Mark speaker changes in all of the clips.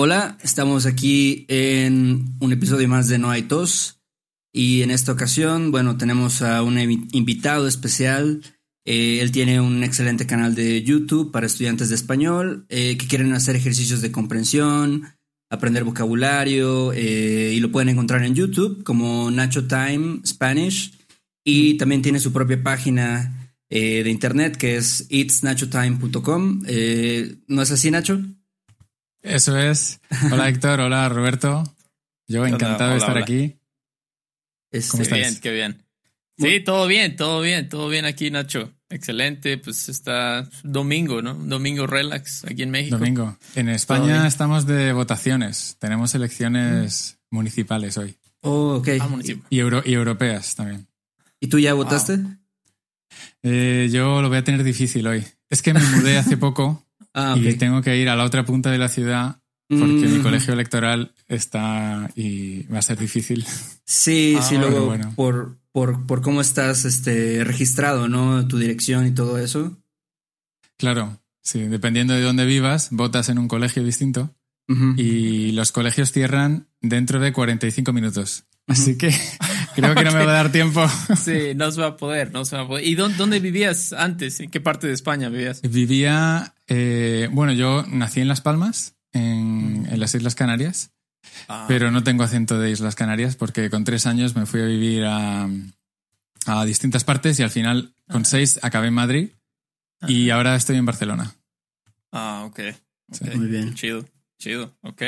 Speaker 1: Hola, estamos aquí en un episodio más de No hay tos y en esta ocasión, bueno, tenemos a un invitado especial. Eh, él tiene un excelente canal de YouTube para estudiantes de español eh, que quieren hacer ejercicios de comprensión, aprender vocabulario eh, y lo pueden encontrar en YouTube como Nacho Time Spanish y también tiene su propia página de internet que es itsnachotime.com. ¿No es así, Nacho?
Speaker 2: Eso es. Hola Héctor, hola Roberto. Yo encantado de estar aquí.
Speaker 3: ¿Cómo qué bien, qué bien. Sí, todo bien, todo bien, todo bien aquí, Nacho. Excelente, pues está domingo, ¿no? Domingo relax aquí en México.
Speaker 2: Domingo. En España estamos de votaciones. Tenemos elecciones municipales hoy.
Speaker 1: Oh, ok.
Speaker 2: Ah, y, europeas también.
Speaker 1: ¿Y tú ya votaste?
Speaker 2: Eh, yo lo voy a tener difícil hoy. Es que me mudé hace poco Ah, y tengo que ir a la otra punta de la ciudad porque mi mm. colegio electoral está y va a ser difícil.
Speaker 1: Sí, sí, luego por, por, por, cómo estás este, registrado, ¿no? Tu dirección y todo eso.
Speaker 2: Claro, sí, dependiendo de dónde vivas, votas en un colegio distinto y los colegios cierran dentro de 45 minutos. Así que creo que no me va a dar tiempo.
Speaker 3: Sí, no se va a poder, no se va a poder. ¿Y dónde, vivías antes? ¿En qué parte de España vivías?
Speaker 2: Vivía, eh, bueno, yo nací en Las Palmas, en, las Islas Canarias, ah. pero no tengo acento de Islas Canarias porque con tres años me fui a vivir a, distintas partes y al final con ah. seis acabé en Madrid y ahora estoy en Barcelona.
Speaker 3: Ah, ok. Muy bien. Chido. Chido, ok.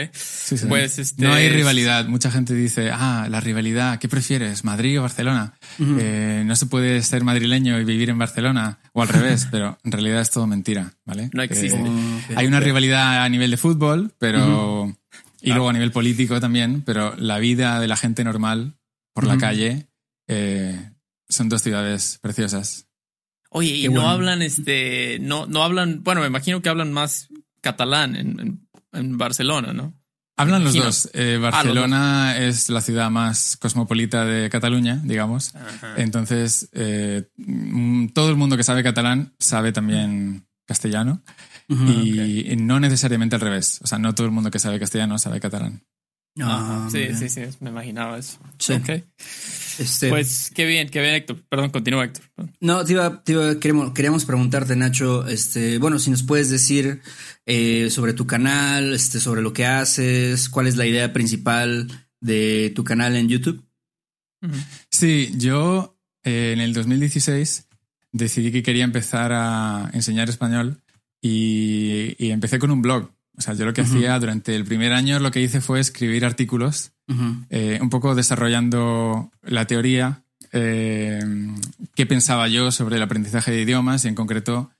Speaker 2: Pues este No hay rivalidad. Mucha gente dice, ah, la rivalidad, ¿qué prefieres, Madrid o Barcelona? Eh, no se puede ser madrileño y vivir en Barcelona, o al revés, pero en realidad es todo mentira, ¿vale?
Speaker 3: No existe.
Speaker 2: Eh, hay una rivalidad a nivel de fútbol, pero. Y luego a nivel político también, pero la vida de la gente normal por la calle eh, son dos ciudades preciosas.
Speaker 3: Oye, y no hablan, este, no, no hablan, bueno, me imagino que hablan más catalán en en Barcelona, ¿no?
Speaker 2: Hablan los dos. Eh, ah, Barcelona es la ciudad más cosmopolita de Cataluña, digamos. Entonces, eh, mm, todo el mundo que sabe catalán sabe también castellano. y no necesariamente al revés. O sea, no todo el mundo que sabe castellano sabe catalán.
Speaker 3: Ah, sí, sí, sí, me imaginaba eso. Sí. Este, pues qué bien, qué bien, Héctor. Perdón, continúa, Héctor.
Speaker 1: No, te iba, queríamos, preguntarte, Nacho, este, bueno, si nos puedes decir eh, sobre tu canal, este, sobre lo que haces, cuál es la idea principal de tu canal en YouTube.
Speaker 2: Sí, yo eh, en el 2016 decidí que quería empezar a enseñar español y empecé con un blog o sea, yo lo que hacía durante el primer año, lo que hice fue escribir artículos, eh, un poco desarrollando la teoría, eh, qué pensaba yo sobre el aprendizaje de idiomas y en concreto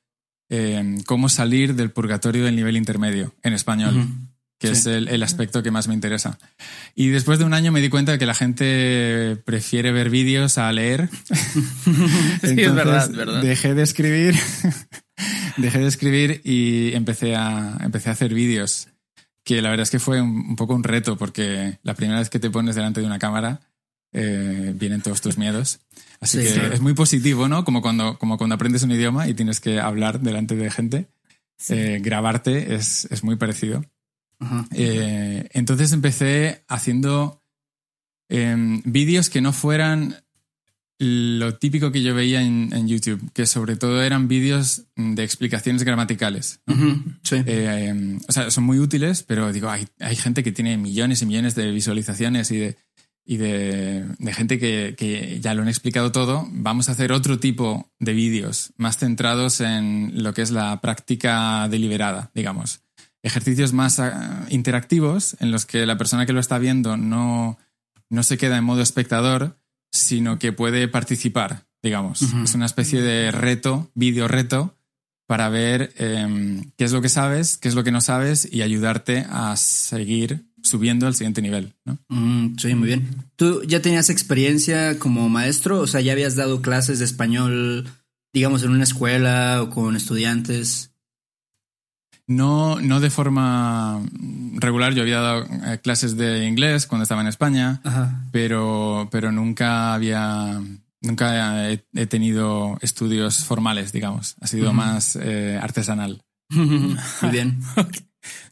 Speaker 2: eh, cómo salir del purgatorio del nivel intermedio en español. que es el, aspecto que más me interesa. Y después de un año me di cuenta de que la gente prefiere ver vídeos a leer.
Speaker 3: sí, es verdad, es verdad.
Speaker 2: Dejé de escribir dejé de escribir y empecé a, empecé a hacer vídeos, que la verdad es que fue un, poco un reto, porque la primera vez que te pones delante de una cámara eh, vienen todos tus miedos. Así que es muy positivo, ¿no? Como cuando, como cuando aprendes un idioma y tienes que hablar delante de gente. Eh, grabarte es, es, muy parecido. Eh, entonces empecé haciendo em, vídeos que no fueran lo típico que yo veía en, YouTube, que sobre todo eran vídeos de explicaciones gramaticales. Eh, em, o sea, son muy útiles, pero digo, hay, hay, gente que tiene millones y millones de visualizaciones y de, y de, gente que, que, ya lo han explicado todo. Vamos a hacer otro tipo de vídeos más centrados en lo que es la práctica deliberada, digamos. Ejercicios más ah, interactivos en los que la persona que lo está viendo no, no se queda en modo espectador, sino que puede participar, digamos. Es una especie de reto, vídeo reto, para ver em, qué es lo que sabes, qué es lo que no sabes y ayudarte a seguir subiendo al siguiente nivel. ¿no?
Speaker 1: Mm, sí, muy bien. ¿Tú ya tenías experiencia como maestro? O sea, ¿ya habías dado clases de español, digamos, en una escuela o con estudiantes?
Speaker 2: No, no de forma regular. Yo había dado eh, clases de inglés cuando estaba en España,
Speaker 1: Ajá.
Speaker 2: pero, pero nunca había, nunca he, he tenido estudios formales, digamos. Ha sido más eh, artesanal.
Speaker 1: muy bien.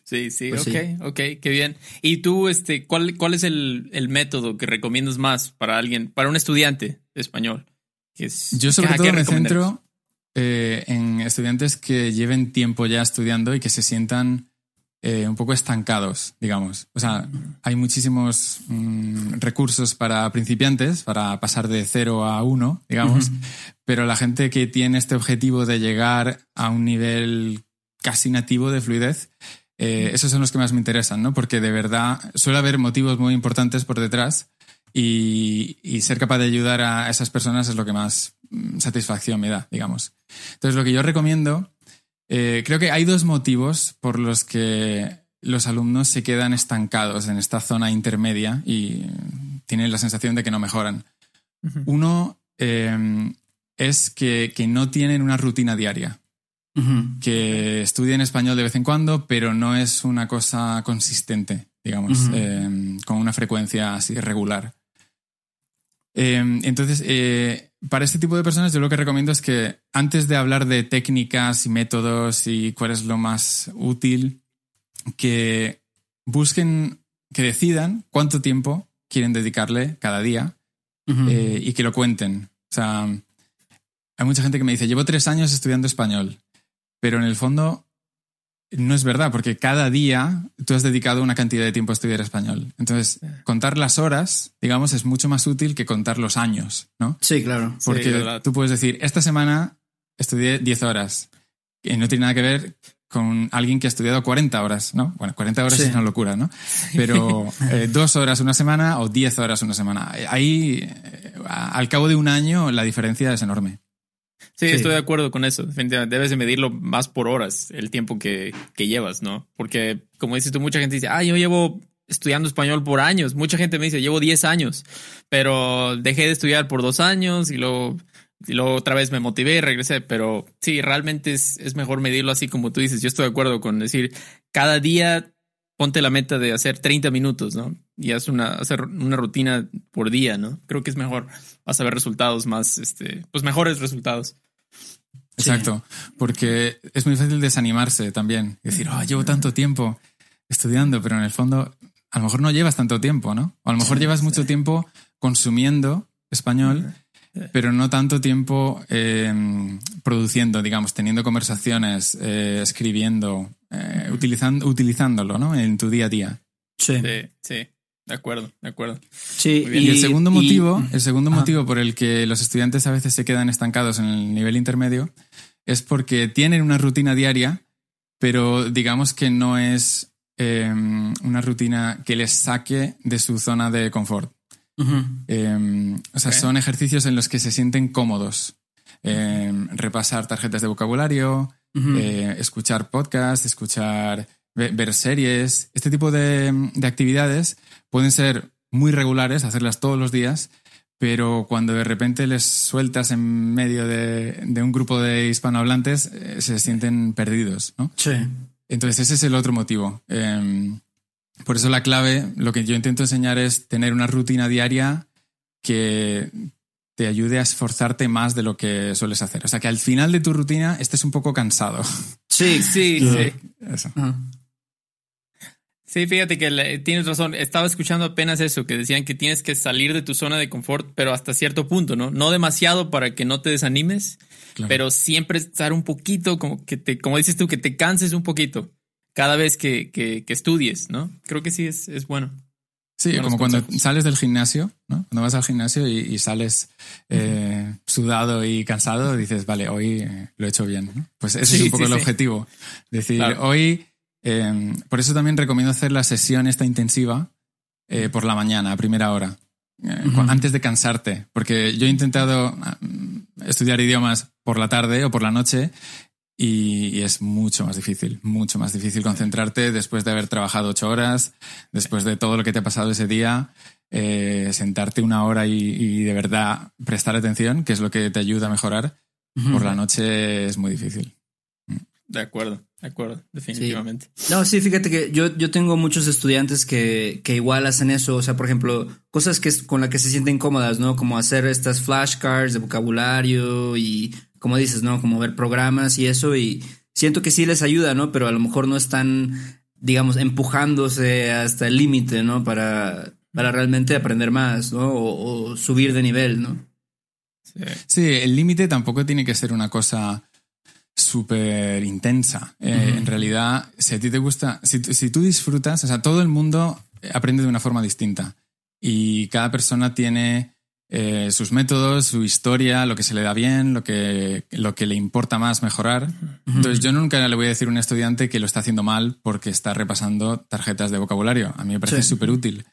Speaker 3: Sí, sí,
Speaker 1: Pues
Speaker 3: ok,
Speaker 1: sí.
Speaker 3: ok, qué bien. ¿Y tú, este, cuál, cuál es el, el método que recomiendas más para alguien, para un estudiante de español? Que es-
Speaker 2: Yo sobre
Speaker 3: ¿qué-
Speaker 2: todo me centro eh, en estudiantes que lleven tiempo ya estudiando y que se sientan eh, un poco estancados, digamos. O sea, hay muchísimos mm, recursos para principiantes, para pasar de cero a uno, digamos, pero la gente que tiene este objetivo de llegar a un nivel casi nativo de fluidez, eh, esos son los que más me interesan, ¿no? Porque de verdad suele haber motivos muy importantes por detrás y, y ser capaz de ayudar a esas personas es lo que más satisfacción me da, digamos. Entonces, lo que yo recomiendo, eh, creo que hay dos motivos por los que los alumnos se quedan estancados en esta zona intermedia y tienen la sensación de que no mejoran. Uno eh, es que, que no tienen una rutina diaria que estudian español de vez en cuando, pero no es una cosa consistente, digamos, eh, con una frecuencia así regular. Eh, entonces, eh, para este tipo de personas yo lo que recomiendo es que antes de hablar de técnicas y métodos y cuál es lo más útil, que busquen, que decidan cuánto tiempo quieren dedicarle cada día eh, y que lo cuenten. O sea, hay mucha gente que me dice, llevo tres años estudiando español, pero en el fondo no es verdad, porque cada día tú has dedicado una cantidad de tiempo a estudiar español. Entonces, contar las horas, digamos, es mucho más útil que contar los años, ¿no?
Speaker 1: Sí, claro.
Speaker 2: Porque tú puedes decir, esta semana estudié 10 horas, y no tiene nada que ver con alguien que ha estudiado 40 horas, ¿no? Bueno, 40 horas
Speaker 1: Sí.
Speaker 2: es una locura, ¿no? Pero eh, dos horas una semana o 10 horas una semana. Ahí, eh, al cabo de un año, la diferencia es enorme.
Speaker 3: Sí,
Speaker 1: Sí.
Speaker 3: estoy de acuerdo con eso. Definitivamente debes de medirlo más por horas, el tiempo que, que llevas, ¿no? Porque, como dices tú, mucha gente dice, ah, yo llevo estudiando español por años. Mucha gente me dice, llevo 10 años, pero dejé de estudiar por dos años y luego, y luego otra vez me motivé y regresé. Pero sí, realmente es, es mejor medirlo así como tú dices. Yo estoy de acuerdo con decir, cada día ponte la meta de hacer 30 minutos, ¿no? Y haz una, hacer una rutina por día, ¿no? Creo que es mejor. Vas a ver resultados más, este, pues mejores resultados.
Speaker 2: Exacto. Porque es muy fácil desanimarse también. Decir, oh, llevo tanto tiempo estudiando, pero en el fondo, a lo mejor no llevas tanto tiempo, ¿no? O a lo mejor llevas mucho tiempo consumiendo español, pero no tanto tiempo eh, produciendo, digamos, teniendo conversaciones, eh, escribiendo, eh, utilizando, utilizándolo, ¿no? En tu día a día.
Speaker 1: Sí.
Speaker 3: Sí, sí. De acuerdo, de acuerdo.
Speaker 1: Sí.
Speaker 2: Y, el segundo
Speaker 1: y-
Speaker 2: motivo, el segundo
Speaker 1: Ajá.
Speaker 2: motivo por el que los estudiantes a veces se quedan estancados en el nivel intermedio es porque tienen una rutina diaria, pero digamos que no es eh, una rutina que les saque de su zona de confort. Eh, o sea, son ejercicios en los que se sienten cómodos. Eh, repasar tarjetas de vocabulario, Eh, escuchar podcasts, escuchar, ve- ver series. Este tipo de, de actividades pueden ser muy regulares, hacerlas todos los días, pero cuando de repente les sueltas en medio de, de un grupo de hispanohablantes, eh, se sienten perdidos, ¿no?
Speaker 1: Sí.
Speaker 2: Entonces ese es el otro motivo. Eh, por eso la clave, lo que yo intento enseñar es tener una rutina diaria que te ayude a esforzarte más de lo que sueles hacer. O sea, que al final de tu rutina estés un poco cansado.
Speaker 1: Sí,
Speaker 3: Sí, sí.
Speaker 2: Eso.
Speaker 3: Sí, fíjate que le- tienes razón. Estaba escuchando apenas eso, que decían que tienes que salir de tu zona de confort, pero hasta cierto punto, ¿no? No demasiado para que no te desanimes,
Speaker 2: Claro.
Speaker 3: pero siempre estar un poquito, como que te, como dices tú, que te canses un poquito cada vez que, que, que estudies, ¿no? Creo que sí es, es bueno.
Speaker 2: Sí, como cuando sales del gimnasio, ¿no? Cuando vas al gimnasio y, y sales eh, sudado y cansado, dices, vale, hoy eh, lo he hecho bien. ¿no? Pues ese
Speaker 3: Sí,
Speaker 2: es un poco
Speaker 3: sí,
Speaker 2: el
Speaker 3: sí.
Speaker 2: objetivo. Decir,
Speaker 3: Claro.
Speaker 2: hoy, eh, por eso también recomiendo hacer la sesión esta intensiva por la mañana, a primera hora, antes de cansarte. Porque yo he intentado ah, mm, estudiar idiomas por la tarde o por la noche y, es mucho más difícil, mucho más difícil concentrarte después de haber trabajado ocho horas, después de todo lo que te ha pasado ese día, eh, sentarte una hora y, de verdad prestar atención, que es lo que te ayuda a mejorar, por la noche es muy difícil.
Speaker 3: De acuerdo, de acuerdo, definitivamente.
Speaker 1: No, sí, fíjate que yo, yo tengo muchos estudiantes que, que igual hacen eso, o sea, por ejemplo, cosas que con las que se sienten cómodas, ¿no? Como hacer estas flashcards de vocabulario y, como dices, ¿no? Como ver programas y eso, y siento que sí les ayuda, ¿no? Pero a lo mejor no están, digamos, empujándose hasta el límite, ¿no? Para, para realmente aprender más, ¿no? O, subir de nivel, ¿no?
Speaker 2: Sí, el límite tampoco tiene que ser una cosa súper intensa. Eh, en realidad, si a ti te gusta, si, tú disfrutas, o sea, todo el mundo aprende de una forma distinta y cada persona tiene eh, sus métodos, su historia, lo que se le da bien, lo que, lo que le importa más mejorar. Entonces, yo nunca le voy a decir a un estudiante que lo está haciendo mal porque está repasando tarjetas de vocabulario. A mí me parece súper útil.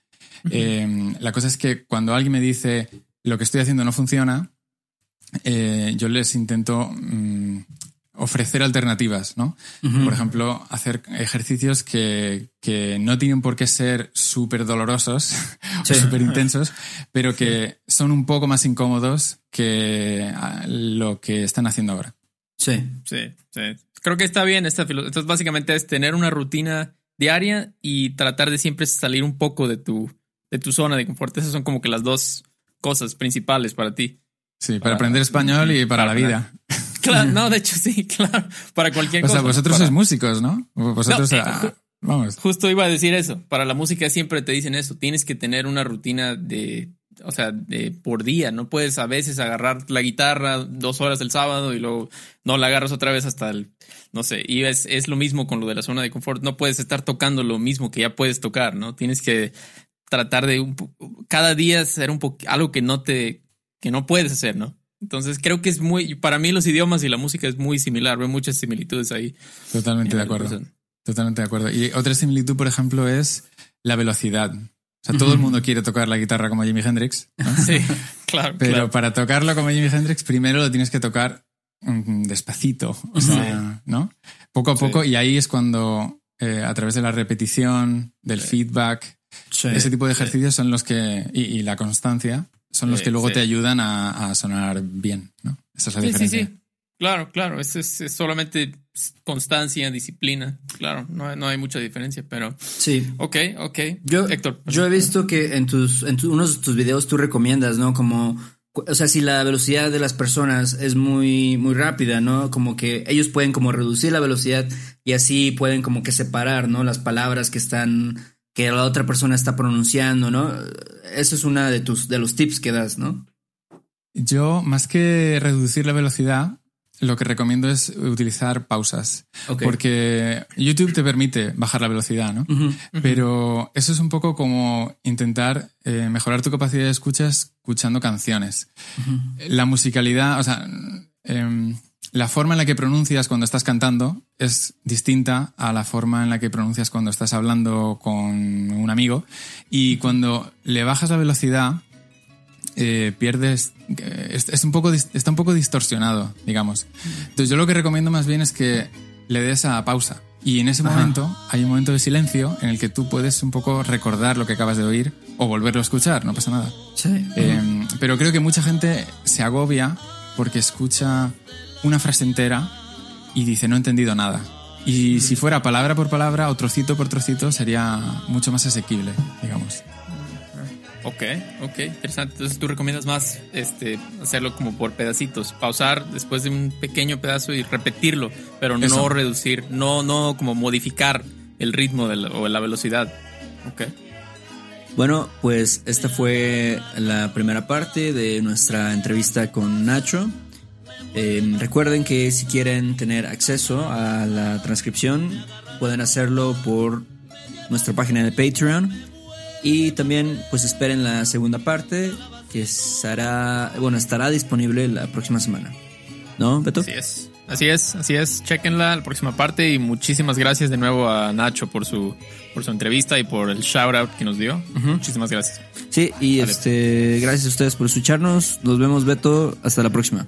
Speaker 2: Eh, la cosa es que cuando alguien me dice lo que estoy haciendo no funciona, yo les intento mm, ofrecer alternativas, ¿no? Por ejemplo, hacer ejercicios que, no tienen por qué ser súper dolorosos o súper intensos, pero que son un poco más incómodos que ah, lo que están haciendo ahora.
Speaker 3: Sí. Sí, sí. Creo que está bien esta filosofía. Entonces, básicamente es tener una rutina diaria y tratar de siempre salir un poco de tu, de tu zona de confort. Esas son como que las dos cosas principales para ti.
Speaker 2: Sí, para, aprender español y para, la vida.
Speaker 3: Claro, no, de hecho sí, claro, para cualquier cosa.
Speaker 2: O sea, vosotros sois músicos, ¿no? Vosotros,
Speaker 3: eh, vamos. Justo iba a decir eso. Para la música siempre te dicen eso. Tienes que tener una rutina de, o sea, de por día. No puedes a veces agarrar la guitarra dos horas el sábado y luego no la agarras otra vez hasta el, no sé. Y es, es lo mismo con lo de la zona de confort. No puedes estar tocando lo mismo que ya puedes tocar, ¿no? Tienes que tratar de un, cada día hacer un poco algo que no te, que no puedes hacer, ¿no? Entonces creo que es muy, para mí los idiomas y la música es muy similar, veo muchas similitudes ahí.
Speaker 2: Totalmente de acuerdo. Totalmente de acuerdo. Y otra similitud, por ejemplo, es la velocidad. O sea, todo el mundo quiere tocar la guitarra como Jimi Hendrix.
Speaker 3: Sí, claro.
Speaker 2: Pero para tocarlo como Jimi Hendrix, primero lo tienes que tocar mm, despacito. O sea, ¿no? Poco a poco. Y ahí es cuando, eh, a través de la repetición, del feedback, ese tipo de ejercicios son los que. y la constancia son los que luego te ayudan a, sonar bien, ¿no? Esa es la diferencia. Sí, sí.
Speaker 3: Claro, claro. Es, es, solamente constancia, disciplina. Claro, no, hay mucha diferencia, pero.
Speaker 1: Sí.
Speaker 3: Ok, ok.
Speaker 1: Yo, Héctor, yo he visto que en tus, en unos de tus videos tú recomiendas, ¿no? Como. O sea, si la velocidad de las personas es muy, muy rápida, ¿no? Como que ellos pueden como reducir la velocidad y así pueden como que separar, ¿no? Las palabras que están que la otra persona está pronunciando, ¿no? Eso es una de tus de los tips que das, ¿no?
Speaker 2: Yo, más que reducir la velocidad, lo que recomiendo es utilizar pausas. Porque YouTube te permite bajar la velocidad, ¿no? Pero eso es un poco como intentar eh, mejorar tu capacidad de escucha escuchando canciones. La musicalidad, o sea, em, la forma en la que pronuncias cuando estás cantando es distinta a la forma en la que pronuncias cuando estás hablando con un amigo. Y cuando le bajas la velocidad, eh, pierdes. Eh, es, un poco, está un poco distorsionado, digamos. Entonces, yo lo que recomiendo más bien es que le des a pausa. Y en ese momento hay un momento de silencio en el que tú puedes un poco recordar lo que acabas de oír o volverlo a escuchar, no pasa nada.
Speaker 1: Sí.
Speaker 2: Eh, pero creo que mucha gente se agobia porque escucha una frase entera y dice, no he entendido nada. Y si fuera palabra por palabra o trocito por trocito, sería mucho más asequible, digamos.
Speaker 3: Ok, ok, interesante. Entonces tú recomiendas más este, hacerlo como por pedacitos, pausar después de un pequeño pedazo y repetirlo, pero no reducir, no, no como modificar el ritmo de o la velocidad. Ok.
Speaker 1: Bueno, pues esta fue la primera parte de nuestra entrevista con Nacho. Em, recuerden que si quieren tener acceso a la transcripción, pueden hacerlo por nuestra página de Patreon. Y también, pues esperen la segunda parte, que estará, bueno, estará disponible la próxima semana. ¿No, Beto?
Speaker 3: Así es. Así es, así es. Chequenla la próxima parte y muchísimas gracias de nuevo a Nacho por su, por su entrevista y por el shout out que nos dio. Muchísimas gracias.
Speaker 1: Sí, y este, gracias a ustedes por escucharnos. Nos vemos, Beto. Hasta la próxima.